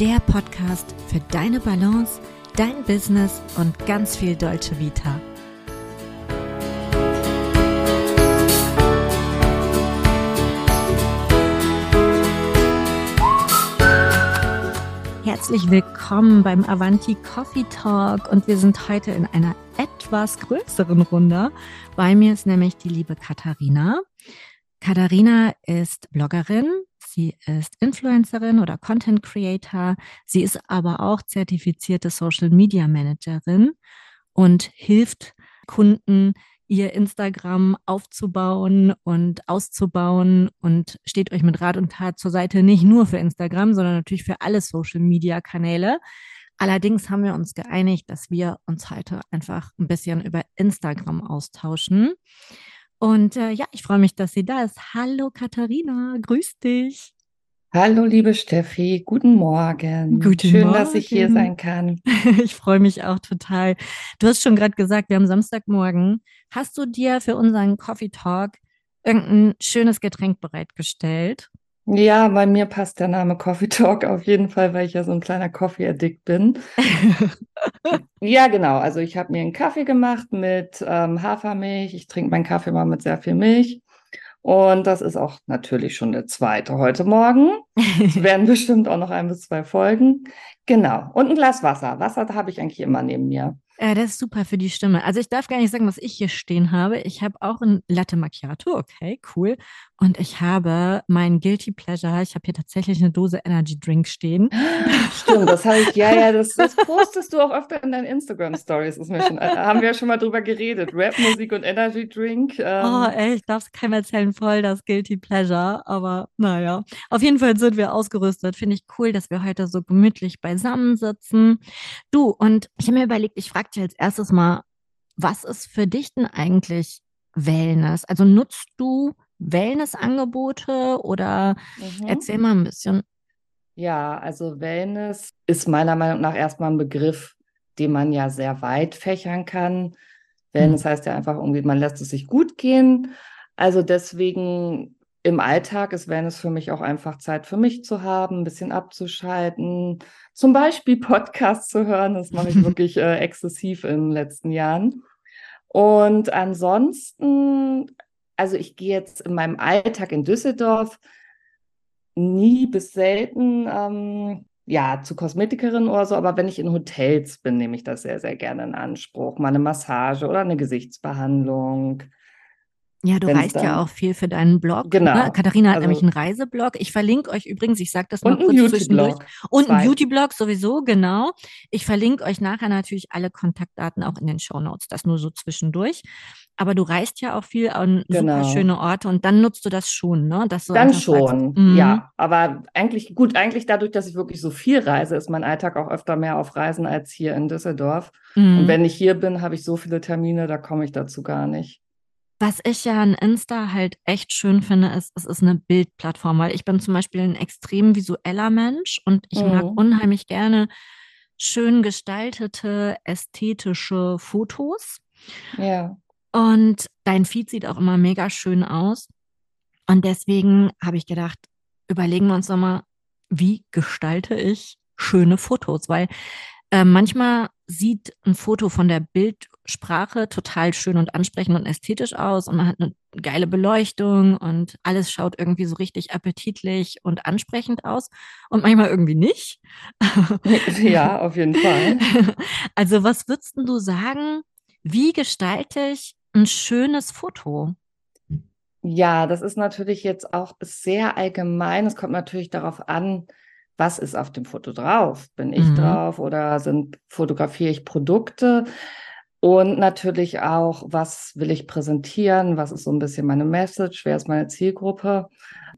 der Podcast für deine Balance, dein Business und ganz viel Deutsche Vita. Herzlich willkommen beim Avanti Coffee Talk und wir sind heute in einer etwas größeren Runde. Bei mir ist nämlich die liebe Katharina. Katharina ist Bloggerin, sie ist Influencerin oder Content Creator, sie ist aber auch zertifizierte Social Media Managerin und hilft Kunden, ihr Instagram aufzubauen und auszubauen und steht euch mit Rat und Tat zur Seite, nicht nur für Instagram, sondern natürlich für alle Social Media Kanäle. Allerdings haben wir uns geeinigt, dass wir uns heute einfach ein bisschen über Instagram austauschen. Und äh, ja, ich freue mich, dass sie da ist. Hallo Katharina, grüß dich. Hallo, liebe Steffi, guten Morgen. Guten Schön, Morgen. dass ich hier sein kann. Ich freue mich auch total. Du hast schon gerade gesagt, wir haben Samstagmorgen. Hast du dir für unseren Coffee Talk irgendein schönes Getränk bereitgestellt? Ja, bei mir passt der Name Coffee Talk auf jeden Fall, weil ich ja so ein kleiner Coffee-Addict bin. Ja, genau. Also ich habe mir einen Kaffee gemacht mit ähm, Hafermilch. Ich trinke meinen Kaffee mal mit sehr viel Milch. Und das ist auch natürlich schon der zweite heute Morgen. Es werden bestimmt auch noch ein bis zwei Folgen. Genau. Und ein Glas Wasser. Wasser habe ich eigentlich immer neben mir. Ja, das ist super für die Stimme. Also ich darf gar nicht sagen, was ich hier stehen habe. Ich habe auch ein Latte Macchiato, okay, cool. Und ich habe mein Guilty Pleasure. Ich habe hier tatsächlich eine Dose Energy Drink stehen. Stimmt, das habe ich, ja, ja, das, das postest du auch öfter in deinen Instagram-Stories. Äh, haben wir ja schon mal drüber geredet. Rap-Musik und Energy Drink. Ähm, Oh, ey, ich darf es keinem erzählen, voll das Guilty Pleasure. Aber naja, auf jeden Fall sind wir ausgerüstet. Finde ich cool, dass wir heute so gemütlich beisammen sitzen. Du, und ich habe mir überlegt, ich frage dich als erstes mal, was ist für dich denn eigentlich Wellness? Also nutzt du Wellnessangebote oder mhm. erzähl mal ein bisschen. Ja, also Wellness ist meiner Meinung nach erstmal ein Begriff, den man ja sehr weit fächern kann. Wellness heißt ja einfach irgendwie, man lässt es sich gut gehen. Also deswegen im Alltag ist Wellness für mich auch einfach Zeit für mich zu haben, ein bisschen abzuschalten, zum Beispiel Podcasts zu hören. Das mache ich wirklich äh, exzessiv in den letzten Jahren. Und ansonsten, also ich gehe jetzt in meinem Alltag in Düsseldorf nie bis selten ähm, ja, zu Kosmetikerin oder so, aber wenn ich in Hotels bin, nehme ich das sehr, sehr gerne in Anspruch. Mal eine Massage oder eine Gesichtsbehandlung. Ja, du Wenn's reist ja dann- auch viel für deinen Blog. Genau. Ne? Katharina hat Also- nämlich einen Reiseblog. Ich verlinke euch übrigens, ich sage das mal kurz zwischendurch. Und ein Zwei. Beauty-Blog sowieso, genau. Ich verlinke euch nachher natürlich alle Kontaktdaten auch in den Shownotes. Das nur so zwischendurch. Aber du reist ja auch viel an super Genau. schöne Orte und dann nutzt du das schon, ne? Dass du Dann schon, mhm. ja. Aber eigentlich, gut, eigentlich dadurch, dass ich wirklich so viel reise, ist mein Alltag auch öfter mehr auf Reisen als hier in Düsseldorf. Mhm. Und wenn ich hier bin, habe ich so viele Termine, da komme ich dazu gar nicht. Was ich ja an Insta halt echt schön finde, ist, es ist eine Bildplattform, weil ich bin zum Beispiel ein extrem visueller Mensch und ich mag Mhm. unheimlich gerne schön gestaltete, ästhetische Fotos. Ja. Und dein Feed sieht auch immer mega schön aus. Und deswegen habe ich gedacht, überlegen wir uns doch mal, wie gestalte ich schöne Fotos? Weil äh, manchmal sieht ein Foto von der Bildsprache total schön und ansprechend und ästhetisch aus und man hat eine geile Beleuchtung und alles schaut irgendwie so richtig appetitlich und ansprechend aus und manchmal irgendwie nicht. Ja, auf jeden Fall. Also was würdest du sagen, wie gestalte ich ein schönes Foto? Ja, das ist natürlich jetzt auch sehr allgemein. Es kommt natürlich darauf an, was ist auf dem Foto drauf? Bin ich Mhm. drauf oder sind, fotografiere ich Produkte? Und natürlich auch, was will ich präsentieren? Was ist so ein bisschen meine Message? Wer ist meine Zielgruppe?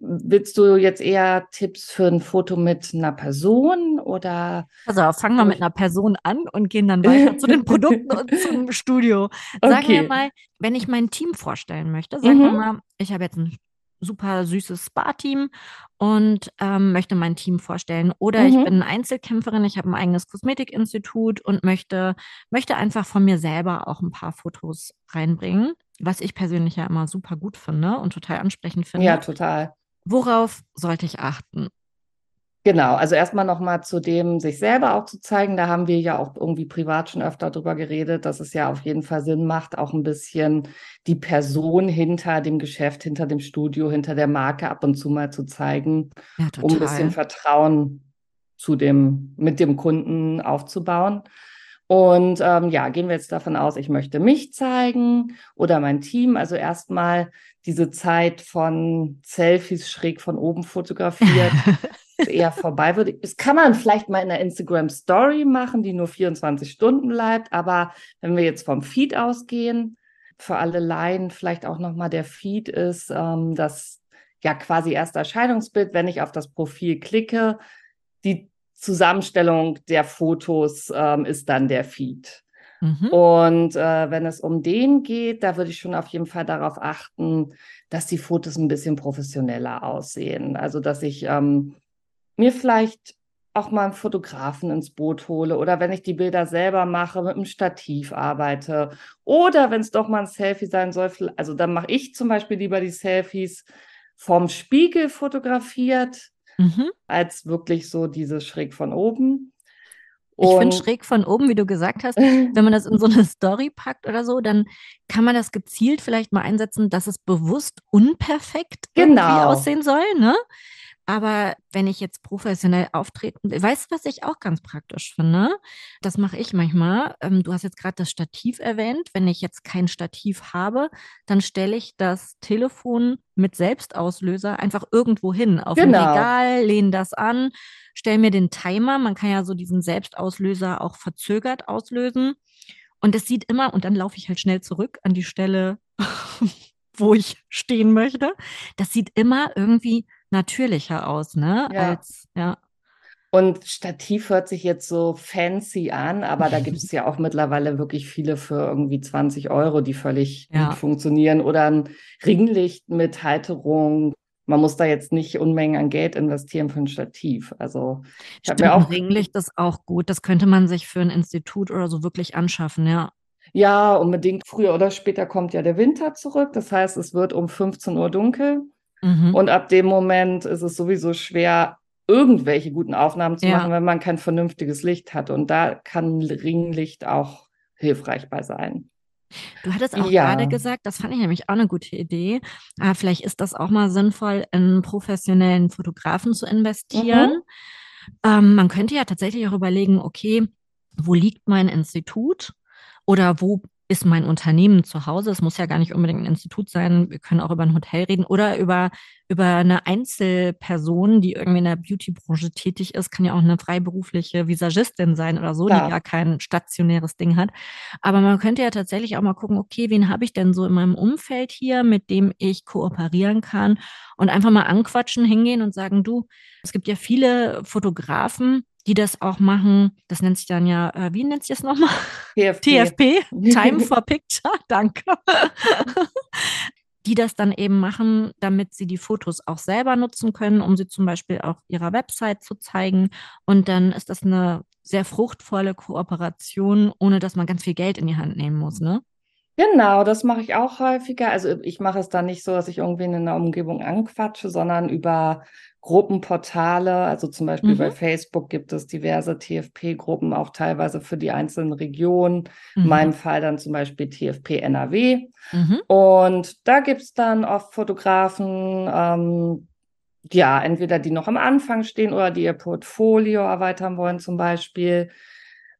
Willst du jetzt eher Tipps für ein Foto mit einer Person oder? Also fangen wir mit einer Person an und gehen dann weiter zu den Produkten und zum Studio. Sagen wir Okay. mal, wenn ich mein Team vorstellen möchte, sagen wir Mhm. mal, ich habe jetzt ein super süßes Spa-Team und ähm, möchte mein Team vorstellen. Oder ich Mhm. bin Einzelkämpferin, ich habe ein eigenes Kosmetikinstitut und möchte, möchte einfach von mir selber auch ein paar Fotos reinbringen, was ich persönlich ja immer super gut finde und total ansprechend finde. Ja, total. Worauf sollte ich achten? Genau, also erstmal nochmal zu dem, sich selber auch zu zeigen. Da haben wir ja auch irgendwie privat schon öfter drüber geredet, dass es ja auf jeden Fall Sinn macht, auch ein bisschen die Person hinter dem Geschäft, hinter dem Studio, hinter der Marke ab und zu mal zu zeigen, ja, um ein bisschen Vertrauen zu dem, mit dem Kunden aufzubauen. Und ähm, ja, gehen wir jetzt davon aus, ich möchte mich zeigen oder mein Team. Also erstmal diese Zeit von Selfies schräg von oben fotografiert eher vorbei wird. Das kann man vielleicht mal in der Instagram Story machen, die nur 24 Stunden bleibt. Aber wenn wir jetzt vom Feed ausgehen, für alle Laien vielleicht auch nochmal der Feed ist, ähm, das ja quasi erste Erscheinungsbild, wenn ich auf das Profil klicke, die Zusammenstellung der Fotos ähm, ist dann der Feed. Mhm. Und äh, wenn es um den geht, da würde ich schon auf jeden Fall darauf achten, dass die Fotos ein bisschen professioneller aussehen. Also dass ich ähm, mir vielleicht auch mal einen Fotografen ins Boot hole oder wenn ich die Bilder selber mache, mit einem Stativ arbeite oder wenn es doch mal ein Selfie sein soll, also dann mache ich zum Beispiel lieber die Selfies vom Spiegel fotografiert, mhm. als wirklich so diese schräg von oben. Und ich finde schräg von oben, wie du gesagt hast, wenn man das in so eine Story packt oder so, dann kann man das gezielt vielleicht mal einsetzen, dass es bewusst unperfekt genau. aussehen soll, ne? Aber wenn ich jetzt professionell auftreten will, weißt du, was ich auch ganz praktisch finde? Das mache ich manchmal. Ähm, du hast jetzt gerade das Stativ erwähnt. Wenn ich jetzt kein Stativ habe, dann stelle ich das Telefon mit Selbstauslöser einfach irgendwo hin, auf genau. dem Regal, lehne das an, stelle mir den Timer. Man kann ja so diesen Selbstauslöser auch verzögert auslösen. Und es sieht immer, und dann laufe ich halt schnell zurück an die Stelle, wo ich stehen möchte. Das sieht immer irgendwie natürlicher aus, ne? Ja. Als, ja. Und Stativ hört sich jetzt so fancy an, aber da gibt es ja auch mittlerweile wirklich viele für irgendwie 20 Euro, die völlig ja. gut funktionieren. Oder ein Ringlicht mit Halterung. Man muss da jetzt nicht Unmengen an Geld investieren für ein Stativ. Also ich habe mir auch Ringlicht ist auch gut. Das könnte man sich für ein Institut oder so wirklich anschaffen, ja. Ja, unbedingt. Früher oder später kommt ja der Winter zurück. Das heißt, es wird um 15 Uhr dunkel. Mhm. Und ab dem Moment ist es sowieso schwer, irgendwelche guten Aufnahmen zu ja. machen, wenn man kein vernünftiges Licht hat. Und da kann Ringlicht auch hilfreich bei sein. Du hattest auch ja. gerade gesagt, das fand ich nämlich auch eine gute Idee. Ah, vielleicht ist das auch mal sinnvoll, in professionellen Fotografen zu investieren. Mhm. Ähm, man könnte ja tatsächlich auch überlegen, okay, wo liegt mein Institut? Oder wo ist mein Unternehmen zu Hause. Es muss ja gar nicht unbedingt ein Institut sein. Wir können auch über ein Hotel reden oder über, über eine Einzelperson, die irgendwie in der Beauty-Branche tätig ist. Kann ja auch eine freiberufliche Visagistin sein oder so, ja. die gar kein stationäres Ding hat. Aber man könnte ja tatsächlich auch mal gucken, okay, wen habe ich denn so in meinem Umfeld hier, mit dem ich kooperieren kann und einfach mal anquatschen, hingehen und sagen, du, es gibt ja viele Fotografen, die das auch machen. Das nennt sich dann ja, äh, wie nennt sich das nochmal? TFP. TFP, Time for Picture, danke. die das dann eben machen, damit sie die Fotos auch selber nutzen können, um sie zum Beispiel auf ihrer Website zu zeigen. Und dann ist das eine sehr fruchtvolle Kooperation, ohne dass man ganz viel Geld in die Hand nehmen muss, ne? Genau, das mache ich auch häufiger. Also ich mache es dann nicht so, dass ich irgendwie in einer Umgebung anquatsche, sondern über Gruppenportale, also zum Beispiel mhm. bei Facebook gibt es diverse TFP-Gruppen, auch teilweise für die einzelnen Regionen. Mhm. In meinem Fall dann zum Beispiel TFP NRW. Mhm. Und da gibt es dann oft Fotografen, ähm, ja, entweder die noch am Anfang stehen oder die ihr Portfolio erweitern wollen zum Beispiel.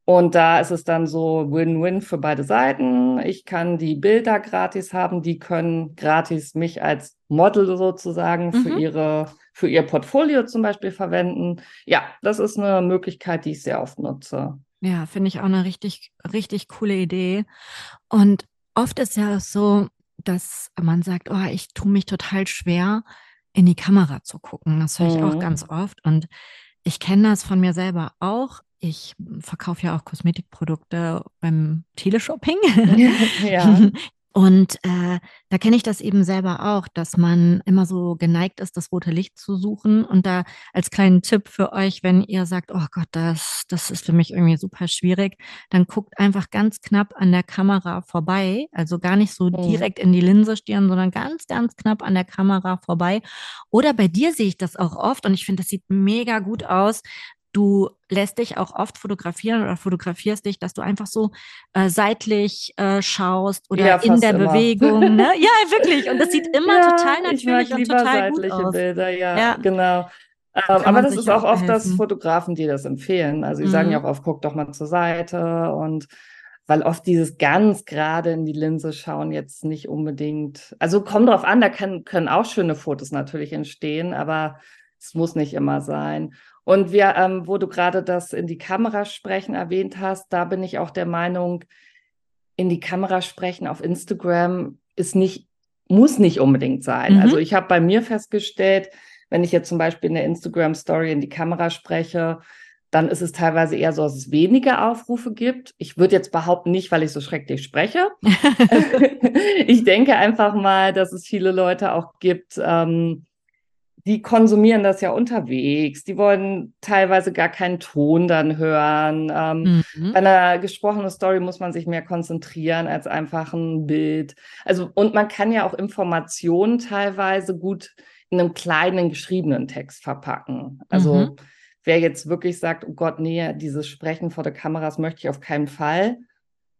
Und da ist es dann so Win-Win für beide Seiten. Ich kann die Bilder gratis haben, die können gratis mich als Model sozusagen für mhm. ihre für ihr Portfolio zum Beispiel verwenden. Ja, das ist eine Möglichkeit, die ich sehr oft nutze. Ja, finde ich auch eine richtig, richtig coole Idee. Und oft ist ja so, dass man sagt, oh, ich tue mich total schwer, in die Kamera zu gucken. Das höre ich mhm. auch ganz oft. Und ich kenne das von mir selber auch. Ich verkaufe ja auch Kosmetikprodukte beim Teleshopping. ja. Und äh, da kenne ich das eben selber auch, dass man immer so geneigt ist, das rote Licht zu suchen. Und da als kleinen Tipp für euch, wenn ihr sagt, oh Gott, das, das ist für mich irgendwie super schwierig, dann guckt einfach ganz knapp an der Kamera vorbei. Also gar nicht so Mhm. direkt in die Linse stieren, sondern ganz, ganz knapp an der Kamera vorbei. Oder bei dir sehe ich das auch oft und ich finde, das sieht mega gut aus. Du lässt dich auch oft fotografieren oder fotografierst dich, dass du einfach so äh, seitlich äh, schaust oder Ja, in der immer. Bewegung. Ne? Ja, wirklich. Und das sieht immer Ja, total natürlich und total gut seitliche aus. Bilder, ja, Ja, genau. Ähm, kann aber das ist auch auch oft, dass. Fotografen dir das empfehlen. Also die sagen ja Mhm. auch oft, guck doch mal zur Seite und weil oft dieses ganz gerade in die Linse schauen jetzt nicht unbedingt, also kommt drauf an, da können, können auch schöne Fotos natürlich entstehen, aber es muss nicht immer sein. Und wir, ähm, wo du gerade das in die Kamera sprechen erwähnt hast, da bin ich auch der Meinung, in die Kamera sprechen auf Instagram ist nicht, muss nicht unbedingt sein. Mhm. Also ich habe bei mir festgestellt, wenn ich jetzt zum Beispiel in der Instagram-Story in die Kamera spreche, dann ist es teilweise eher so, dass es weniger Aufrufe gibt. Ich würde jetzt behaupten, nicht, weil ich so schrecklich spreche. ich denke einfach mal, dass es viele Leute auch gibt, ähm, die konsumieren das ja unterwegs. Die wollen teilweise gar keinen Ton dann hören. Ähm, Mhm. bei einer gesprochenen Story muss man sich mehr konzentrieren als einfach ein Bild. Also, und man kann ja auch Informationen teilweise gut in einem kleinen geschriebenen Text verpacken. Also, Mhm. wer jetzt wirklich sagt, oh Gott, nee, dieses Sprechen vor der Kamera, möchte ich auf keinen Fall,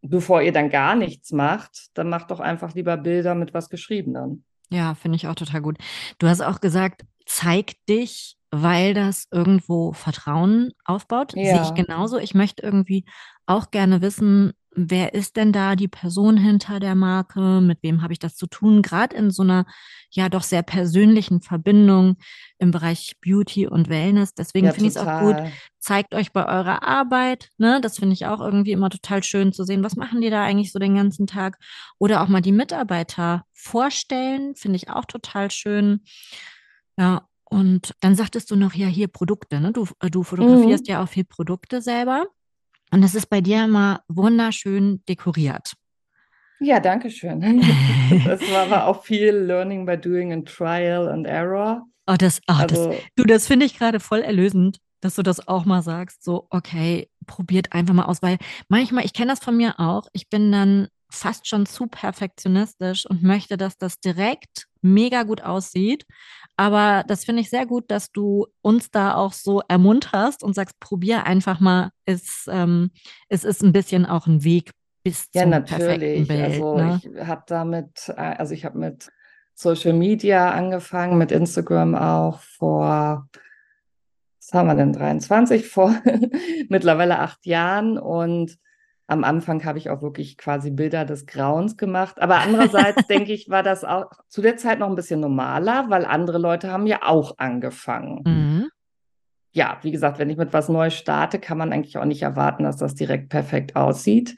bevor ihr dann gar nichts macht, dann macht doch einfach lieber Bilder mit was Geschriebenem. Ja, finde ich auch total gut. Du hast auch gesagt, zeig dich, weil das irgendwo Vertrauen aufbaut. Sehe ich Ja. genauso. Ich möchte irgendwie auch gerne wissen, wer ist denn da die Person hinter der Marke? Mit wem habe ich das zu tun? Gerade in so einer ja doch sehr persönlichen Verbindung im Bereich Beauty und Wellness. Deswegen Ja, finde ich es auch gut, zeigt euch bei eurer Arbeit, ne? Das finde ich auch irgendwie immer total schön zu sehen. Was machen die da eigentlich so den ganzen Tag? Oder auch mal die Mitarbeiter vorstellen, finde ich auch total schön. Ja, und dann sagtest du noch, ja, hier Produkte, ne? Du, äh, du fotografierst Mhm. ja auch viel Produkte selber. Und das ist bei dir immer wunderschön dekoriert. Ja, danke schön. Das war aber auch viel Learning by Doing and Trial and Error. Oh, das, oh, das, Also, du, das finde ich gerade voll erlösend, dass du das auch mal sagst. So, okay, probiert einfach mal aus, weil manchmal, ich kenne das von mir auch, ich bin dann fast schon zu perfektionistisch und möchte, dass das direkt mega gut aussieht. Aber das finde ich sehr gut, dass du uns da auch so ermunterst und sagst, probier einfach mal. Es, ähm, es ist ein bisschen auch ein Weg bis ja, zum perfekten natürlich. Bild. Also Ne? ich habe damit, äh, also ich habe mit Social Media angefangen, mit Instagram auch vor, was haben wir denn, 23, vor mittlerweile acht Jahren. Und am Anfang habe ich auch wirklich quasi Bilder des Grauens gemacht. Aber andererseits denke ich, war das auch zu der Zeit noch ein bisschen normaler, weil andere Leute haben ja auch angefangen. Mhm. ja, wie gesagt, wenn ich mit was Neues starte, kann man eigentlich auch nicht erwarten, dass das direkt perfekt aussieht.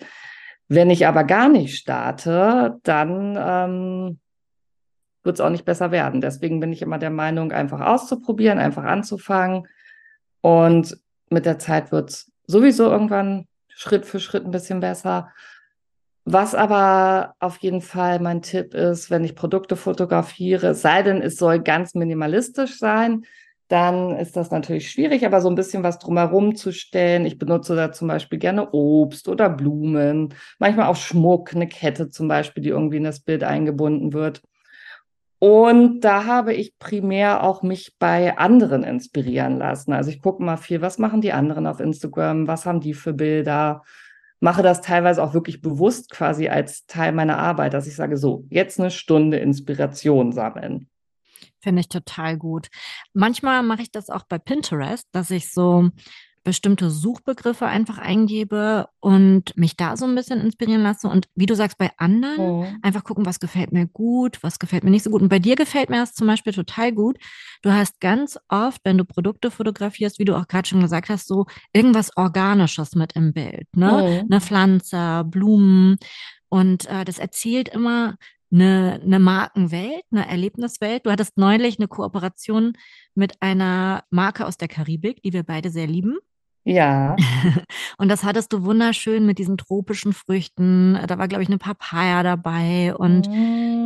Wenn ich aber gar nicht starte, dann ähm, wird es auch nicht besser werden. Deswegen bin ich immer der Meinung, einfach auszuprobieren, einfach anzufangen. Und mit der Zeit wird es sowieso irgendwann Schritt für Schritt ein bisschen besser. Was aber auf jeden Fall mein Tipp ist, wenn ich Produkte fotografiere, sei denn, es soll ganz minimalistisch sein, dann ist das natürlich schwierig, aber so ein bisschen was drumherum zu stellen. Ich benutze da zum Beispiel gerne Obst oder Blumen, manchmal auch Schmuck, eine Kette zum Beispiel, die irgendwie in das Bild eingebunden wird. Und da habe ich primär auch mich bei anderen inspirieren lassen. Also ich gucke mal viel, was machen die anderen auf Instagram, was haben die für Bilder, mache das teilweise auch wirklich bewusst quasi als Teil meiner Arbeit, dass ich sage, so, jetzt eine Stunde Inspiration sammeln. Finde ich total gut. Manchmal mache ich das auch bei Pinterest, dass ich so bestimmte Suchbegriffe einfach eingebe und mich da so ein bisschen inspirieren lasse. Und wie du sagst, bei anderen Mhm. einfach gucken, was gefällt mir gut, was gefällt mir nicht so gut. Und bei dir gefällt mir das zum Beispiel total gut. Du hast ganz oft, wenn du Produkte fotografierst, wie du auch gerade schon gesagt hast, so irgendwas Organisches mit im Bild. Ne? Mhm. Eine Pflanze, Blumen. Und äh, das erzählt immer eine, eine Markenwelt, eine Erlebniswelt. Du hattest neulich eine Kooperation mit einer Marke aus der Karibik, die wir beide sehr lieben. Ja. Und das hattest du wunderschön mit diesen tropischen Früchten. Da war, glaube ich, eine Papaya dabei und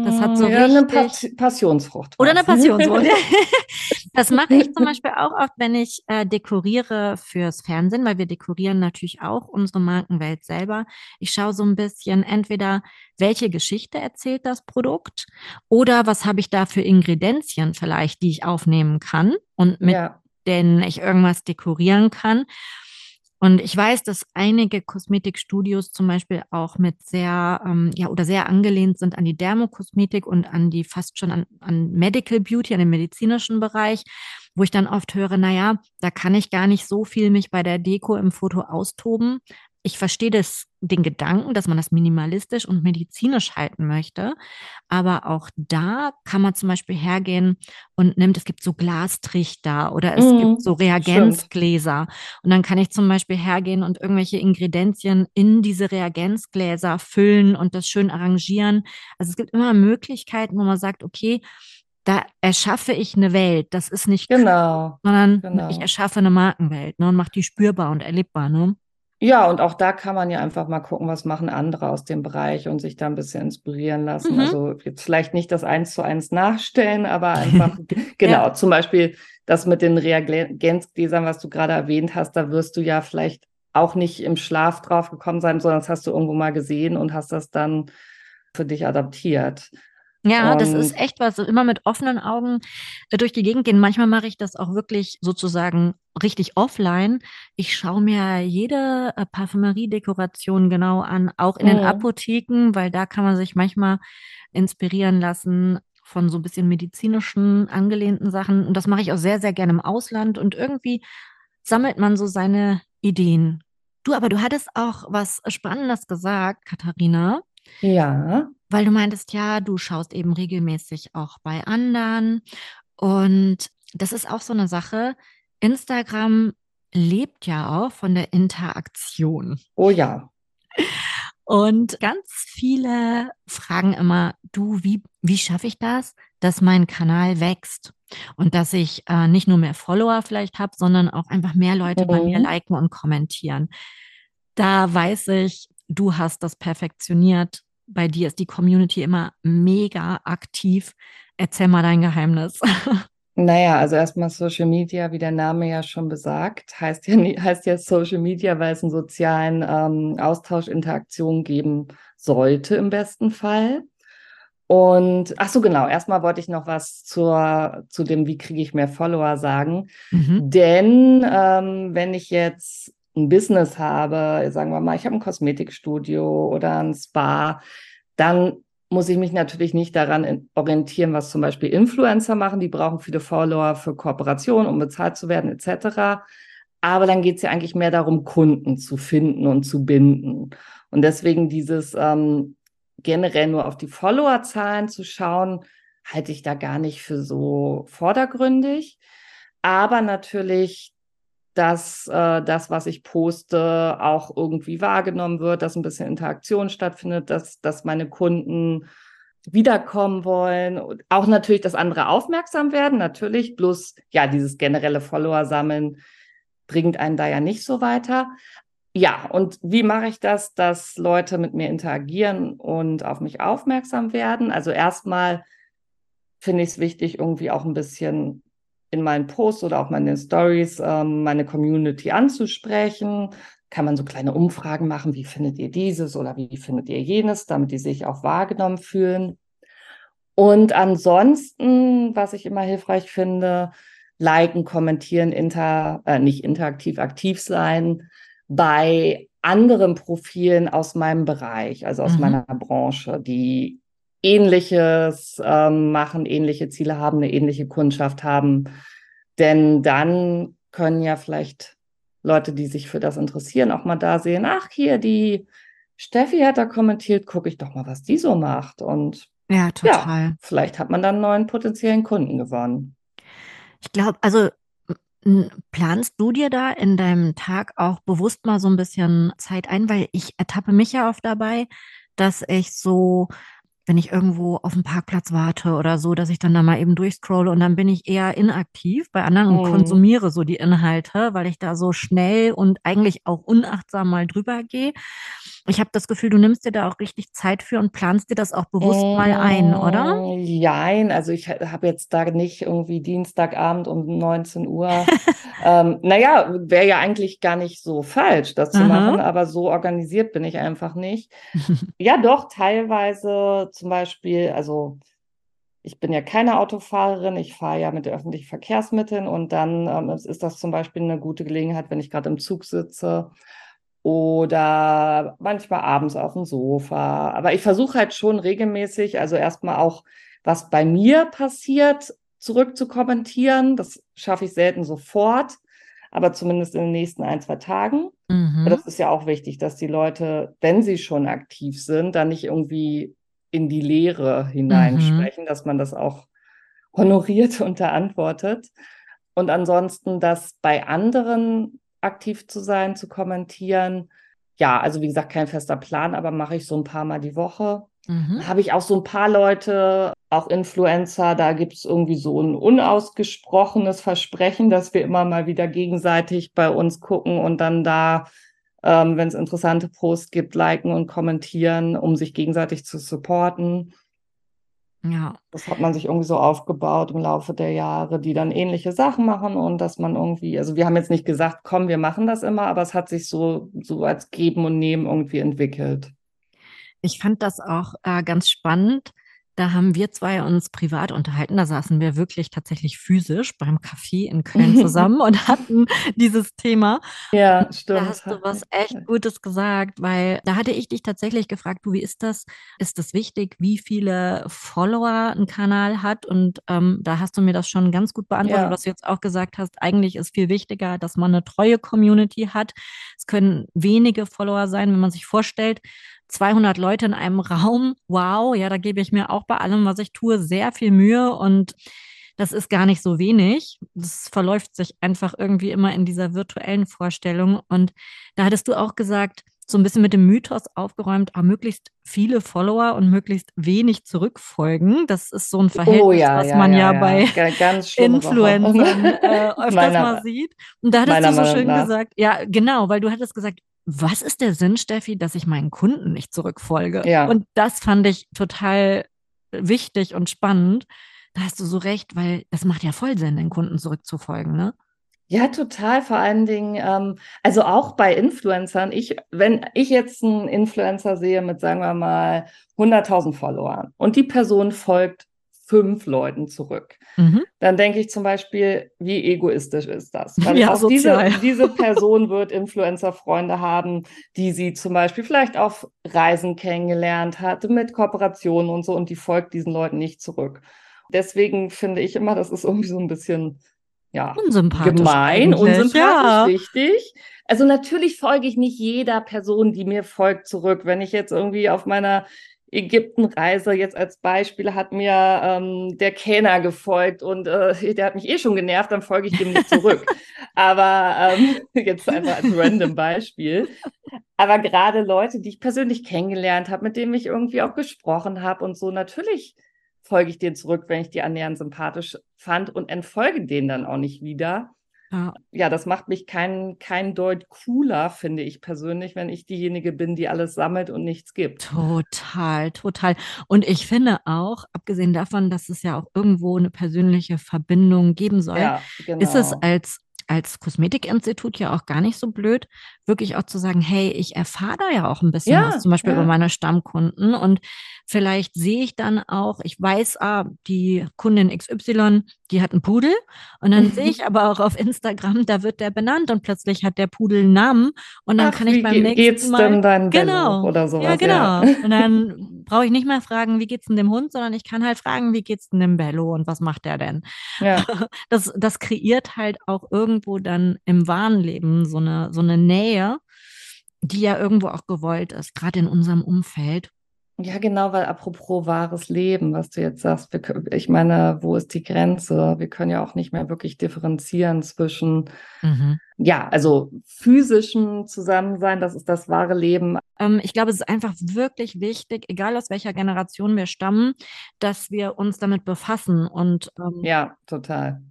das hat so Mm, ja, eine richtig. Pas Passionsfrucht Oder eine. Passionsfrucht. Das mache ich zum Beispiel auch oft, wenn ich äh, dekoriere fürs Fernsehen, weil wir dekorieren natürlich auch unsere Markenwelt selber. Ich schaue so ein bisschen entweder, welche Geschichte erzählt das Produkt oder was habe ich da für Ingredienzien vielleicht, die ich aufnehmen kann und mit Ja. Denen ich irgendwas dekorieren kann. Und ich weiß, dass einige Kosmetikstudios zum Beispiel auch mit sehr, ähm, ja, oder sehr angelehnt sind an die Dermokosmetik und an die fast schon an, an Medical Beauty, an den medizinischen Bereich, wo ich dann oft höre, naja, da kann ich gar nicht so viel mich bei der Deko im Foto austoben. Ich verstehe das, den Gedanken, dass man das minimalistisch und medizinisch halten möchte. Aber auch da kann man zum Beispiel hergehen und nimmt, es gibt so Glastrichter oder es Mhm, gibt so stimmt. Reagenzgläser. Und dann kann ich zum Beispiel hergehen und irgendwelche Ingredienzien in diese Reagenzgläser füllen und das schön arrangieren. Also es gibt immer Möglichkeiten, wo man sagt, okay, da erschaffe ich eine Welt. Das ist nicht Genau, sondern ich genau. erschaffe eine Markenwelt ne, und mache die spürbar und erlebbar. Ne? Ja, und auch da kann man ja einfach mal gucken, was machen andere aus dem Bereich und sich da ein bisschen inspirieren lassen. Mhm. Also jetzt vielleicht nicht das eins zu eins nachstellen, aber einfach, genau, Ja. zum Beispiel das mit den Reagenzgläsern, was du gerade erwähnt hast, da wirst du ja vielleicht auch nicht im Schlaf drauf gekommen sein, sondern das hast du irgendwo mal gesehen und hast das dann für dich adaptiert. Ja, das ist Und echt was, immer mit offenen Augen äh, durch die Gegend gehen. Manchmal mache ich das auch wirklich sozusagen richtig offline. Ich schaue mir jede äh, Parfümeriedekoration genau an, auch in den Mhm. Apotheken, weil da kann man sich manchmal inspirieren lassen von so ein bisschen medizinischen angelehnten Sachen. Und das mache ich auch sehr, sehr gerne im Ausland. Und irgendwie sammelt man so seine Ideen. Du, aber du hattest auch was Spannendes gesagt, Katharina. ja, Weil du meintest, ja, du schaust eben regelmäßig auch bei anderen. Und das ist auch so eine Sache. Instagram lebt ja auch von der Interaktion. oh ja. Und ganz viele fragen immer, du, wie, wie schaffe ich das, dass mein Kanal wächst? Und dass ich äh, nicht nur mehr Follower vielleicht habe, sondern auch einfach mehr Leute bei mir Mhm. liken und kommentieren. Da weiß ich, du hast das perfektioniert. Bei dir ist die Community immer mega aktiv. Erzähl mal dein Geheimnis. Naja, also erstmal Social Media, wie der Name ja schon besagt, heißt ja, heißt ja Social Media, weil es einen sozialen ähm, Austausch, Interaktion geben sollte im besten Fall. Und ach so, genau, erstmal wollte ich noch was zur, zu dem, wie kriege ich mehr Follower sagen. Mhm. Denn ähm, wenn ich jetzt ein Business habe, sagen wir mal, ich habe ein Kosmetikstudio oder ein Spa, dann muss ich mich natürlich nicht daran orientieren, was zum Beispiel Influencer machen. Die brauchen viele Follower für Kooperationen, um bezahlt zu werden, etc. Aber dann geht es ja eigentlich mehr darum, Kunden zu finden und zu binden. Und deswegen dieses ähm, generell nur auf die Followerzahlen zu schauen, halte ich da gar nicht für so vordergründig. Aber natürlich, dass äh, das, was ich poste, auch irgendwie wahrgenommen wird, dass ein bisschen Interaktion stattfindet, dass, dass meine Kunden wiederkommen wollen. Und auch natürlich, dass andere aufmerksam werden, natürlich. Bloß, ja, dieses generelle Follower sammeln bringt einen da ja nicht so weiter. Ja, und wie mache ich das, dass Leute mit mir interagieren und auf mich aufmerksam werden? Also erstmal finde ich es wichtig, irgendwie auch ein bisschen in meinen Posts oder auch meine Stories ähm, meine Community anzusprechen. Kann man so kleine Umfragen machen, wie findet ihr dieses oder wie findet ihr jenes, damit die sich auch wahrgenommen fühlen. Und ansonsten, was ich immer hilfreich finde, liken, kommentieren, inter, äh, nicht interaktiv aktiv sein bei anderen Profilen aus meinem Bereich, also aus Mhm. meiner Branche, die ähnliches ähm, machen, ähnliche Ziele haben, eine ähnliche Kundschaft haben. Denn dann können ja vielleicht Leute, die sich für das interessieren, auch mal da sehen, ach, hier, die Steffi hat da kommentiert, gucke ich doch mal, was die so macht. Und Ja, ja, total. vielleicht hat man dann neuen potenziellen Kunden gewonnen. Ich glaube, also planst du dir da in deinem Tag auch bewusst mal so ein bisschen Zeit ein, weil ich ertappe mich ja oft dabei, dass ich so wenn ich irgendwo auf dem Parkplatz warte oder so, dass ich dann da mal eben durchscrolle und dann bin ich eher inaktiv bei anderen und Mhm. konsumiere so die Inhalte, weil ich da so schnell und eigentlich auch unachtsam mal drüber gehe. Ich habe das Gefühl, du nimmst dir da auch richtig Zeit für und planst dir das auch bewusst mal ein, oder? Mm, Jein, also ich habe jetzt da nicht irgendwie Dienstagabend um 19 Uhr. ähm, naja, wäre ja eigentlich gar nicht so falsch, das zu Aha. machen, aber so organisiert bin ich einfach nicht. Ja, doch, teilweise zum Beispiel, also ich bin ja keine Autofahrerin, ich fahre ja mit den öffentlichen Verkehrsmitteln und dann ähm, ist ist das zum Beispiel eine gute Gelegenheit, wenn ich gerade im Zug sitze oder manchmal abends auf dem Sofa. Aber ich versuche halt schon regelmäßig, also erstmal auch, was bei mir passiert, zurück zu kommentieren. Das schaffe ich selten sofort, aber zumindest in den nächsten ein, zwei Tagen. Mhm. Das ist ja auch wichtig, dass die Leute, wenn sie schon aktiv sind, dann nicht irgendwie in die Leere hineinsprechen, dass man das auch honoriert und da antwortet. Und ansonsten, das bei anderen aktiv zu sein, zu kommentieren. Ja, also wie gesagt, kein fester Plan, aber mache ich so ein paar Mal die Woche. Mhm. Habe ich auch so ein paar Leute, auch Influencer, da gibt es irgendwie so ein unausgesprochenes Versprechen, dass wir immer mal wieder gegenseitig bei uns gucken und dann da, ähm, wenn es interessante Posts gibt, liken und kommentieren, um sich gegenseitig zu supporten. Ja. Das hat man sich irgendwie so aufgebaut im Laufe der Jahre, die dann ähnliche Sachen machen und dass man irgendwie, also wir haben jetzt nicht gesagt, komm, wir machen das immer, aber es hat sich so, so als Geben und Nehmen irgendwie entwickelt. Ich fand das auch äh, ganz spannend. Da haben wir zwei uns privat unterhalten. Da saßen wir wirklich tatsächlich physisch beim Café in Köln zusammen und hatten dieses Thema. Ja, Da stimmt. hast du was echt Gutes gesagt, weil da hatte ich dich tatsächlich gefragt, du, wie ist das? Ist das wichtig, wie viele Follower ein Kanal hat? Und ähm, da hast du mir das schon ganz gut beantwortet, Ja. was du jetzt auch gesagt hast. Eigentlich ist viel wichtiger, dass man eine treue Community hat. Es können wenige Follower sein, wenn man sich vorstellt, 200 Leute in einem Raum. Wow, ja, da gebe ich mir auch bei allem, was ich tue, sehr viel Mühe und das ist gar nicht so wenig. Das verläuft sich einfach irgendwie immer in dieser virtuellen Vorstellung. Und da hattest du auch gesagt, so ein bisschen mit dem Mythos aufgeräumt, ah, möglichst viele Follower und möglichst wenig zurückfolgen. Das ist so ein Verhältnis, Oh ja, was ja, man ja, ja, bei. Influencern äh, öfters Meiner- mal sieht. Und da hattest du so schön nach. gesagt, ja, genau, weil du hattest gesagt, was ist der Sinn, Steffi, dass ich meinen Kunden nicht zurückfolge? Ja. Und das fand ich total wichtig und spannend. Da hast du so recht, weil das macht ja voll Sinn, den Kunden zurückzufolgen, ne? Ja, total. Vor allen Dingen, ähm, also auch bei Influencern. Ich, wenn ich jetzt einen Influencer sehe mit, sagen wir mal, 100.000 Followern und die Person folgt fünf Leuten zurück, Mhm. dann denke ich zum Beispiel, wie egoistisch ist das? Weil Ja, auch diese, diese Person wird Influencer-Freunde haben, die sie zum Beispiel vielleicht auf Reisen kennengelernt hat, mit Kooperationen und so, und die folgt diesen Leuten nicht zurück. Deswegen finde ich immer, das ist irgendwie so ein bisschen, ja, Unsympathisch. gemein, eigentlich, unsympathisch, ja. richtig. Also natürlich folge ich nicht jeder Person, die mir folgt, zurück. Wenn ich jetzt irgendwie auf meiner Ägyptenreise jetzt als Beispiel hat mir ähm, der Kellner gefolgt und äh, der hat mich eh schon genervt, dann folge ich dem nicht zurück. Aber ähm, jetzt einfach als random Beispiel. Aber gerade Leute, die ich persönlich kennengelernt habe, mit denen ich irgendwie auch gesprochen habe und so, natürlich folge ich denen zurück, wenn ich die annähernd sympathisch fand und entfolge denen dann auch nicht wieder. Ja. Ja, das macht mich kein, kein Deut cooler, finde ich persönlich, wenn ich diejenige bin, die alles sammelt und nichts gibt. Total, total. Und ich finde auch, abgesehen davon, dass es ja auch irgendwo eine persönliche Verbindung geben soll, Ja, genau. ist es als, als Kosmetikinstitut ja auch gar nicht so blöd, wirklich auch zu sagen, hey, ich erfahre da ja auch ein bisschen Ja, was, zum Beispiel ja. über meine Stammkunden. Und vielleicht sehe ich dann auch, ich weiß, ah, die Kundin XY, die hat einen Pudel. Und dann sehe ich aber auch auf Instagram, da wird der benannt und plötzlich hat der Pudel einen Namen. Und dann Ach, kann ich beim nächsten geht's Mal. denn deinem Bello Genau. oder sowas? Ja, genau. Ja. Und dann brauche ich nicht mehr fragen, wie geht's denn dem Hund, sondern ich kann halt fragen, wie geht's denn dem Bello und was macht der denn? Ja. Das, das kreiert halt auch irgendwo dann im wahren Leben so eine, so eine Nähe, die ja irgendwo auch gewollt ist, gerade in unserem Umfeld. Ja, genau, weil apropos wahres Leben, was du jetzt sagst, wir, ich meine, wo ist die Grenze? Wir können ja auch nicht mehr wirklich differenzieren zwischen, mhm. ja, also physischen Zusammensein, das ist das wahre Leben. Ähm, ich glaube, es ist einfach wirklich wichtig, egal aus welcher Generation wir stammen, dass wir uns damit befassen und ähm, ja, total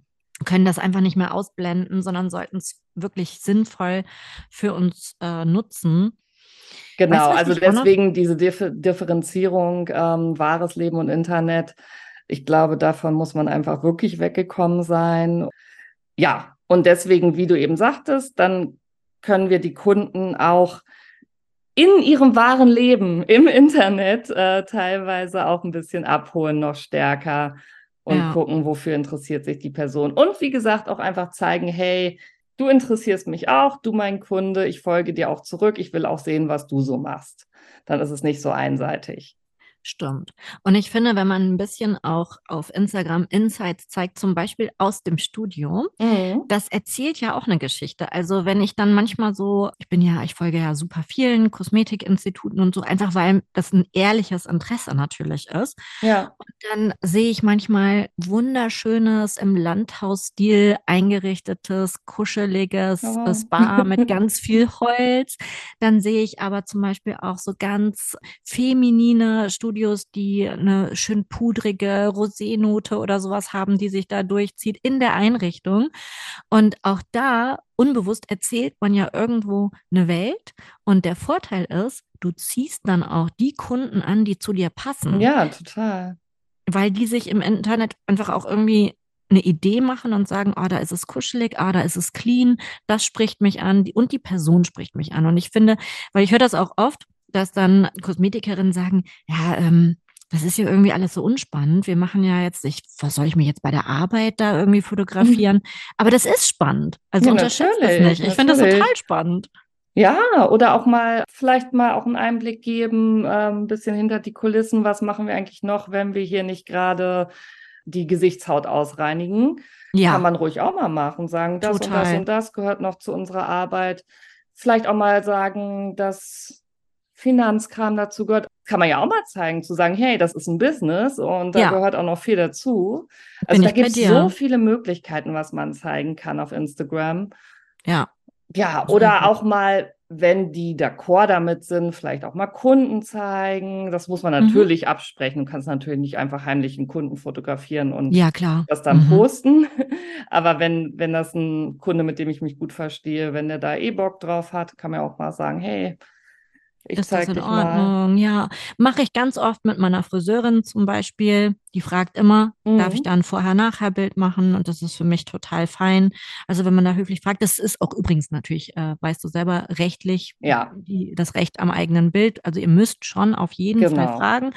können das einfach nicht mehr ausblenden, sondern sollten es wirklich sinnvoll für uns äh, nutzen. Genau, weißt, also deswegen diese Differ Differenzierung ähm, wahres Leben und Internet. Ich glaube, davon muss man einfach wirklich weggekommen sein. Ja, und deswegen, wie du eben sagtest, dann können wir die Kunden auch in ihrem wahren Leben im Internet äh, teilweise auch ein bisschen abholen, noch stärker und ja. gucken, wofür interessiert sich die Person. Und wie gesagt, auch einfach zeigen, hey, du interessierst mich auch, du mein Kunde, ich folge dir auch zurück, ich will auch sehen, was du so machst. Dann ist es nicht so einseitig. Stimmt. Und ich finde, wenn man ein bisschen auch auf Instagram Insights zeigt, zum Beispiel aus dem Studio, mhm. das erzählt ja auch eine Geschichte. Also wenn ich dann manchmal so, ich bin ja, ich folge ja super vielen Kosmetikinstituten und so, einfach weil das ein ehrliches Interesse natürlich ist. Ja. Und dann sehe ich manchmal wunderschönes, im Landhausstil eingerichtetes, kuscheliges oh. Spa mit ganz viel Holz. Dann sehe ich aber zum Beispiel auch so ganz feminine Studien Studios, die eine schön pudrige Rosé-Note oder sowas haben, die sich da durchzieht in der Einrichtung. Und auch da unbewusst erzählt man ja irgendwo eine Welt. Und der Vorteil ist, du ziehst dann auch die Kunden an, die zu dir passen. Ja, total. Weil die sich im Internet einfach auch irgendwie eine Idee machen und sagen, oh, da ist es kuschelig, ah, da ist es clean, das spricht mich an und die Person spricht mich an. Und ich finde, weil ich höre das auch oft, dass dann Kosmetikerinnen sagen, ja, ähm, das ist ja irgendwie alles so unspannend. Wir machen ja jetzt, ich, was soll ich mich jetzt bei der Arbeit da irgendwie fotografieren? Aber das ist spannend. Also ja, unterschätzt das nicht. Ich finde das total spannend. Ja, oder auch mal, vielleicht mal auch einen Einblick geben, äh, ein bisschen hinter die Kulissen. Was machen wir eigentlich noch, wenn wir hier nicht gerade die Gesichtshaut ausreinigen? Ja. Kann man ruhig auch mal machen, sagen, das Total. und das und das gehört noch zu unserer Arbeit. Vielleicht auch mal sagen, dass Finanzkram dazu gehört, kann man ja auch mal zeigen, zu sagen, hey, das ist ein Business und da ja. gehört auch noch viel dazu. Also Bin da gibt es so viele Möglichkeiten, was man zeigen kann auf Instagram. Ja. Ja, oder auch mal, wenn die d'accord damit sind, vielleicht auch mal Kunden zeigen. Das muss man mhm. natürlich mhm. absprechen. Du kannst natürlich nicht einfach heimlich einen Kunden fotografieren und ja, klar. das dann mhm. posten. Aber wenn, wenn das ein Kunde, mit dem ich mich gut verstehe, wenn der da eh Bock drauf hat, kann man auch mal sagen, hey, ich ist das in Ordnung? Mal. Ja, mache ich ganz oft mit meiner Friseurin zum Beispiel. Die fragt immer, mhm. darf ich mhm. da ein Vorher-Nachher-Bild machen? Und das ist für mich total fein. Also wenn man da höflich fragt, das ist auch übrigens natürlich, äh, weißt du selber, rechtlich ja. die, das Recht am eigenen Bild. Also ihr müsst schon auf jeden genau. Fall fragen.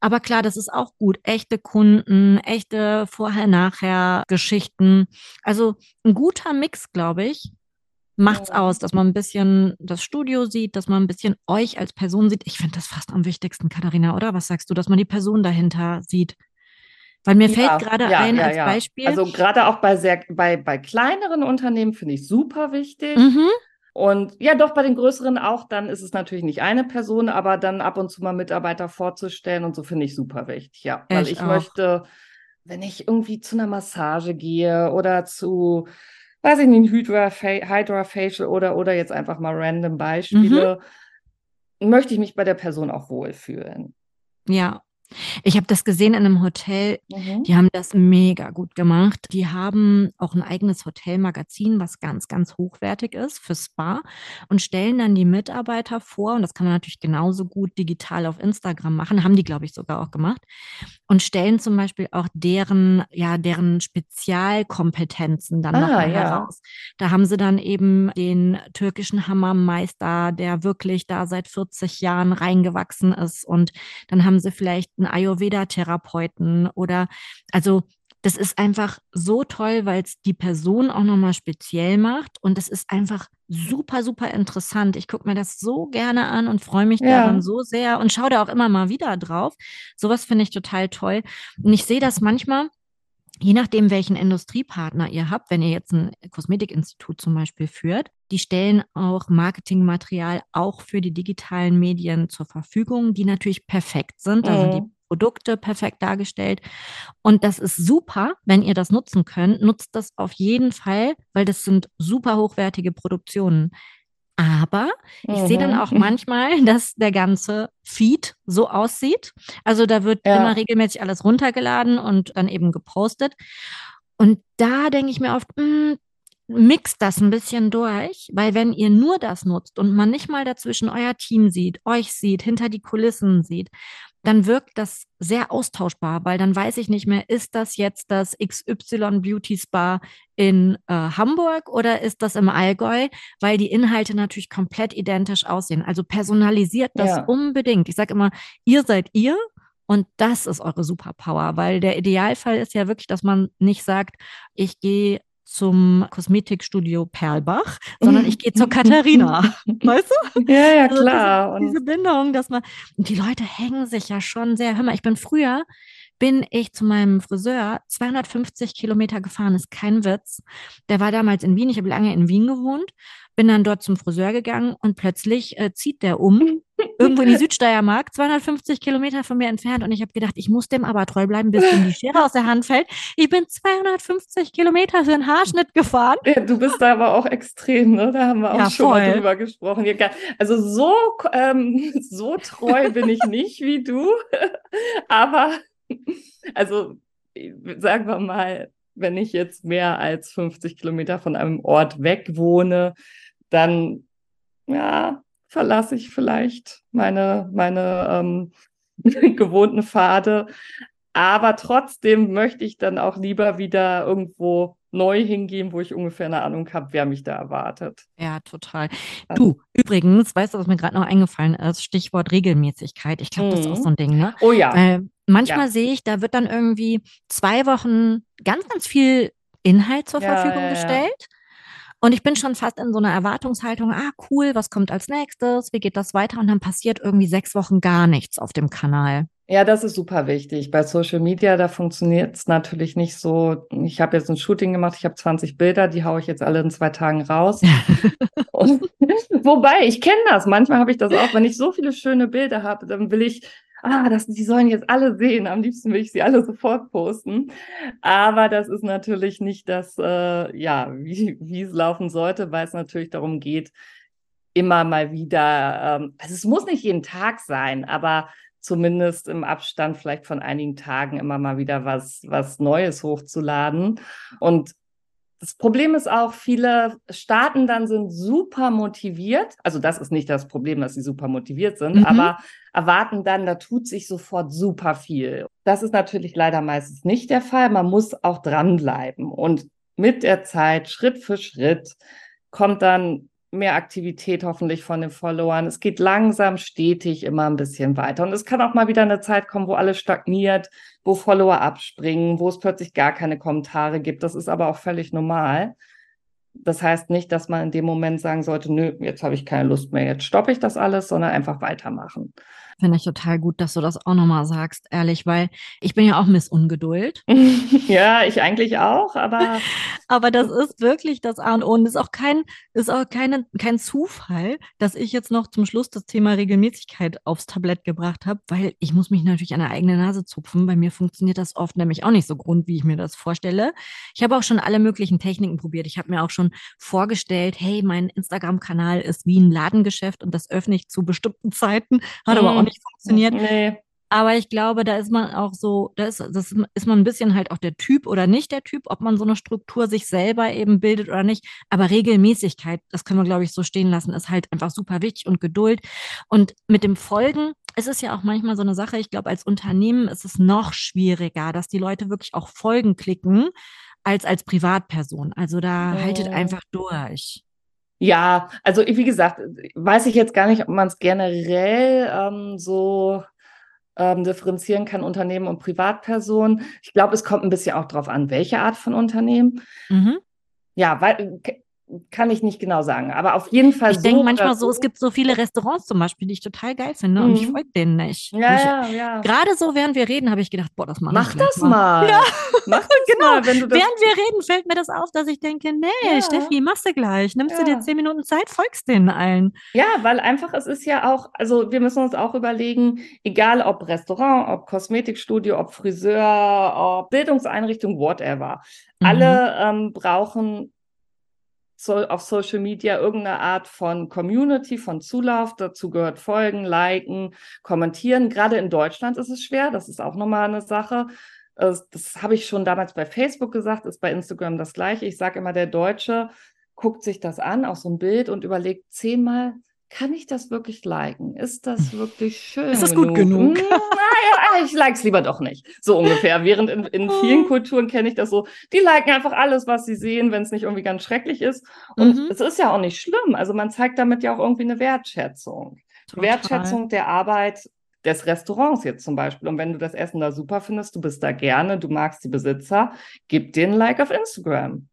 Aber klar, das ist auch gut. Echte Kunden, echte Vorher-Nachher-Geschichten. Also ein guter Mix, glaube ich, macht's ja. aus, dass man ein bisschen das Studio sieht, dass man ein bisschen euch als Person sieht. Ich finde das fast am wichtigsten, Katharina, oder? Was sagst du, dass man die Person dahinter sieht? Weil mir ja, fällt gerade ja, ein als Beispiel. Also gerade auch bei sehr, bei, bei kleineren Unternehmen finde ich super wichtig. Mhm. Und ja, doch bei den größeren auch, dann ist es natürlich nicht eine Person, aber dann ab und zu mal Mitarbeiter vorzustellen und so finde ich super wichtig. Ja, weil ich, ich möchte, wenn ich irgendwie zu einer Massage gehe oder zu weiß ich nicht, Hydra, Hydra Facial oder, oder jetzt einfach mal random Beispiele, mhm. möchte ich mich bei der Person auch wohlfühlen. Ja, ich habe das gesehen in einem Hotel. Mhm. Die haben das mega gut gemacht. Die haben auch ein eigenes Hotelmagazin, was ganz, ganz hochwertig ist für Spa und stellen dann die Mitarbeiter vor. Und das kann man natürlich genauso gut digital auf Instagram machen. Haben die, glaube ich, sogar auch gemacht. Und stellen zum Beispiel auch deren, ja, deren Spezialkompetenzen dann ah, nochmal ja. heraus. Da haben sie dann eben den türkischen Hammermeister, der wirklich da seit 40 Jahren reingewachsen ist. Und dann haben sie vielleicht einen Ayurveda-Therapeuten oder also das ist einfach so toll, weil es die Person auch nochmal speziell macht und es ist einfach super, super interessant. Ich gucke mir das so gerne an und freue mich ja. daran so sehr und schaue da auch immer mal wieder drauf. Sowas finde ich total toll. Und ich sehe das manchmal, je nachdem, welchen Industriepartner ihr habt, wenn ihr jetzt ein Kosmetikinstitut zum Beispiel führt, Die stellen auch Marketingmaterial auch für die digitalen Medien zur Verfügung, die natürlich perfekt sind. Da sind die Mhm. Produkte perfekt dargestellt. Und das ist super, wenn ihr das nutzen könnt. Nutzt das auf jeden Fall, weil das sind super hochwertige Produktionen. Aber ich sehe dann Mhm. auch manchmal, dass der ganze Feed so aussieht. Also da wird Ja. immer regelmäßig alles runtergeladen und dann eben gepostet. Und da denke ich mir oft, mh, mixt das ein bisschen durch, weil wenn ihr nur das nutzt und man nicht mal dazwischen euer Team sieht, euch sieht, hinter die Kulissen sieht, dann wirkt das sehr austauschbar, weil dann weiß ich nicht mehr, ist das jetzt das XY Beauty Spa in äh, Hamburg oder ist das im Allgäu, weil die Inhalte natürlich komplett identisch aussehen. Also personalisiert das Ja. unbedingt. Ich sage immer, ihr seid ihr und das ist eure Superpower, weil der Idealfall ist ja wirklich, dass man nicht sagt, ich gehe zum Kosmetikstudio Perlbach, sondern ich gehe zur Katharina. Weißt du? Ja, ja, Also klar. Diese, diese Und Bindung, dass man, und die Leute hängen sich ja schon sehr. Hör mal, ich bin früher, bin ich zu meinem Friseur 250 Kilometer gefahren, ist kein Witz. Der war damals in Wien, ich habe lange in Wien gewohnt, bin dann dort zum Friseur gegangen und plötzlich äh, zieht der um, irgendwo in die Südsteiermark, 250 Kilometer von mir entfernt und ich habe gedacht, ich muss dem aber treu bleiben, bis ihm die Schere aus der Hand fällt. Ich bin 250 Kilometer für einen Haarschnitt gefahren. ja, du bist da aber auch extrem, ne? Da haben wir auch Ja, schon mal voll. drüber gesprochen. Also so, ähm, so treu bin ich nicht wie du, aber also sagen wir mal, wenn ich jetzt mehr als 50 Kilometer von einem Ort weg wohne, dann ja, verlasse ich vielleicht meine, meine ähm, gewohnten Pfade. Aber trotzdem möchte ich dann auch lieber wieder irgendwo neu hingehen, wo ich ungefähr eine Ahnung habe, wer mich da erwartet. Ja, total. Du, übrigens, weißt du, was mir gerade noch eingefallen ist? Stichwort Regelmäßigkeit. Ich glaube, das ist auch so ein Ding, ne? Oh ja, Weil manchmal ja, sehe ich, da wird dann irgendwie zwei Wochen ganz, ganz viel Inhalt zur ja, Verfügung ja. gestellt. Und ich bin schon fast in so einer Erwartungshaltung, ah, cool, was kommt als nächstes? Wie geht das weiter? Und dann passiert irgendwie sechs Wochen gar nichts auf dem Kanal. Ja, das ist super wichtig. Bei Social Media, da funktioniert es natürlich nicht so. Ich habe jetzt ein Shooting gemacht, ich habe 20 Bilder, die haue ich jetzt alle in zwei Tagen raus. Und, wobei, ich kenne das. Manchmal habe ich das auch, wenn ich so viele schöne Bilder habe, dann will ich, ah, das, die sollen jetzt alle sehen. Am liebsten will ich sie alle sofort posten. Aber das ist natürlich nicht das, äh, ja, wie, es laufen sollte, weil es natürlich darum geht, immer mal wieder, ähm, also es muss nicht jeden Tag sein, aber zumindest im Abstand vielleicht von einigen Tagen immer mal wieder was, was Neues hochzuladen. Und das Problem ist auch, viele starten dann, sind super motiviert. Also das ist nicht das Problem, dass sie super motiviert sind, Mhm. aber erwarten dann, da tut sich sofort super viel. Das ist natürlich leider meistens nicht der Fall. Man muss auch dranbleiben. Und mit der Zeit, Schritt für Schritt, kommt dann mehr Aktivität hoffentlich von den Followern. Es geht langsam, stetig immer ein bisschen weiter. Und es kann auch mal wieder eine Zeit kommen, wo alles stagniert, wo Follower abspringen, wo es plötzlich gar keine Kommentare gibt. Das ist aber auch völlig normal. Das heißt nicht, dass man in dem Moment sagen sollte, nö, jetzt habe ich keine Lust mehr, jetzt stoppe ich das alles, sondern einfach weitermachen. Finde ich total gut, dass du das auch nochmal sagst, ehrlich, weil ich bin ja auch Miss Ungeduld. ja, ich eigentlich auch, aber Aber das ist wirklich das A und O. Und ist auch kein, ist auch keine, kein Zufall, dass ich jetzt noch zum Schluss das Thema Regelmäßigkeit aufs Tablett gebracht habe, weil ich muss mich natürlich an der eigenen Nase zupfen. Bei mir funktioniert das oft nämlich auch nicht so grund, wie ich mir das vorstelle. Ich habe auch schon alle möglichen Techniken probiert. Ich habe mir auch schon vorgestellt, hey, mein Instagram-Kanal ist wie ein Ladengeschäft und das öffne ich zu bestimmten Zeiten. Hat aber auch nicht funktioniert. nee. Aber ich glaube, da ist man auch so, da ist, das ist man ein bisschen halt auch der Typ oder nicht der Typ, ob man so eine Struktur sich selber eben bildet oder nicht. Aber Regelmäßigkeit, das können wir, glaube ich, so stehen lassen, ist halt einfach super wichtig und Geduld. Und mit dem Folgen ist es ja auch manchmal so eine Sache, ich glaube, als Unternehmen ist es noch schwieriger, dass die Leute wirklich auch Folgen klicken, als als Privatperson. Also da haltet Mm. einfach durch. Ja, also wie gesagt, weiß ich jetzt gar nicht, ob man es generell ähm, so ähm, differenzieren kann, Unternehmen und Privatperson. Ich glaube, es kommt ein bisschen auch darauf an, welche Art von Unternehmen. Mhm. Ja, weil, kann ich nicht genau sagen. Aber auf jeden Fall Ich so denke manchmal so, es gibt so viele Restaurants zum Beispiel, die ich total geil finde und ich Mhm. folge denen nicht. Ja, ich, ja, ja. Gerade so, während wir reden, habe ich gedacht, boah, das mache Mach das mal. Ja. Mach das Genau. mal, wenn du das. Während wir reden, fällt mir das auf, dass ich denke, nee, Ja. Steffi, machst du gleich. Nimmst du Ja. dir zehn Minuten Zeit, folgst denen allen. Ja, weil einfach es ist ja auch, also wir müssen uns auch überlegen, egal ob Restaurant, ob Kosmetikstudio, ob Friseur, ob Bildungseinrichtung, whatever. Mhm. Alle ähm, brauchen so, auf Social Media irgendeine Art von Community, von Zulauf. Dazu gehört Folgen, Liken, Kommentieren. Gerade in Deutschland ist es schwer. Das ist auch nochmal eine Sache. Das, habe ich schon damals bei Facebook gesagt, ist bei Instagram das gleiche. Ich sage immer, der Deutsche guckt sich das an, auch so ein Bild und überlegt zehnmal, kann ich das wirklich liken? Ist das wirklich schön? Ist das gut genug? Hm, naja, ich like es lieber doch nicht. So ungefähr. Während in, in vielen Kulturen kenne ich das so, die liken einfach alles, was sie sehen, wenn es nicht irgendwie ganz schrecklich ist. Und Mhm. es ist ja auch nicht schlimm. Also man zeigt damit ja auch irgendwie eine Wertschätzung. Total. Wertschätzung der Arbeit des Restaurants jetzt zum Beispiel. Und wenn du das Essen da super findest, du bist da gerne, du magst die Besitzer, gib denen ein Like auf Instagram.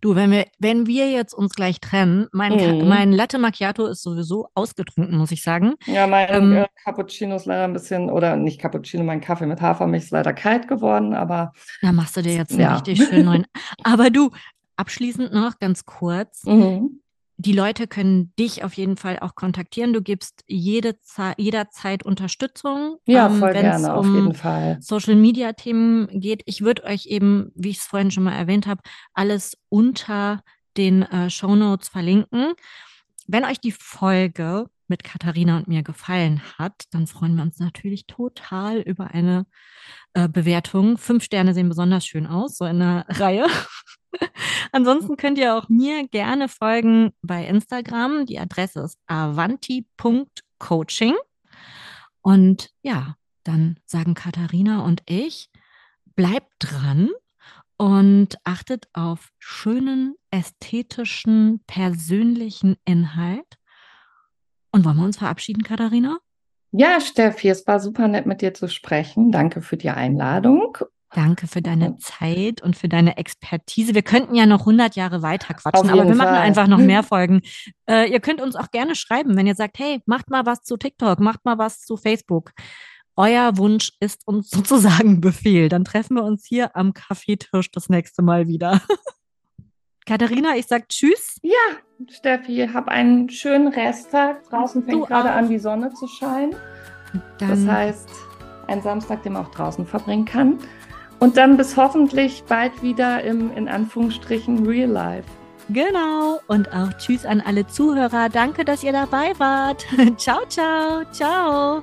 Du, wenn wir, wenn wir jetzt uns gleich trennen, mein, Mhm. mein Latte Macchiato ist sowieso ausgetrunken, muss ich sagen. Ja, mein Ähm, äh, Cappuccino ist leider ein bisschen, oder nicht Cappuccino, mein Kaffee mit Hafermilch ist leider kalt geworden, aber Da machst du dir jetzt einen Ja. richtig schönen neuen. Aber du, abschließend noch ganz kurz. mhm. Die Leute können dich auf jeden Fall auch kontaktieren. Du gibst jede Ze jederzeit Unterstützung. ja, ähm, voll wenn's gerne, auf um jeden Fall. Social Media Themen geht. Ich würde euch eben, wie ich es vorhin schon mal erwähnt habe, alles unter den äh, Show Notes verlinken. Wenn euch die Folge mit Katharina und mir gefallen hat, dann freuen wir uns natürlich total über eine äh, Bewertung. Fünf Sterne sehen besonders schön aus, so in der Reihe. Ansonsten könnt ihr auch mir gerne folgen bei Instagram. Die Adresse ist avanti.coaching. Und ja, dann sagen Katharina und ich, bleibt dran und achtet auf schönen, ästhetischen, persönlichen Inhalt. Und wollen wir uns verabschieden, Katharina? Ja, Steffi, es war super nett mit dir zu sprechen. Danke für die Einladung. Danke für deine Ja. Zeit und für deine Expertise. Wir könnten ja noch 100 Jahre weiter quatschen, aber wir machen Fall. einfach noch mehr Folgen. Äh, ihr könnt uns auch gerne schreiben, wenn ihr sagt, hey, macht mal was zu TikTok, macht mal was zu Facebook. Euer Wunsch ist uns sozusagen Befehl. Dann treffen wir uns hier am Kaffeetisch das nächste Mal wieder. Katharina, ich sag Tschüss. Steffi, hab einen schönen Resttag. Draußen fängt Du gerade auch. an, die Sonne zu scheinen. Das Dann heißt, ein Samstag, den man auch draußen verbringen kann. Und dann bis hoffentlich bald wieder im, in Anführungsstrichen, Real Life. genau. Und auch Tschüss an alle Zuhörer. Danke, dass ihr dabei wart. ciao, ciao, ciao.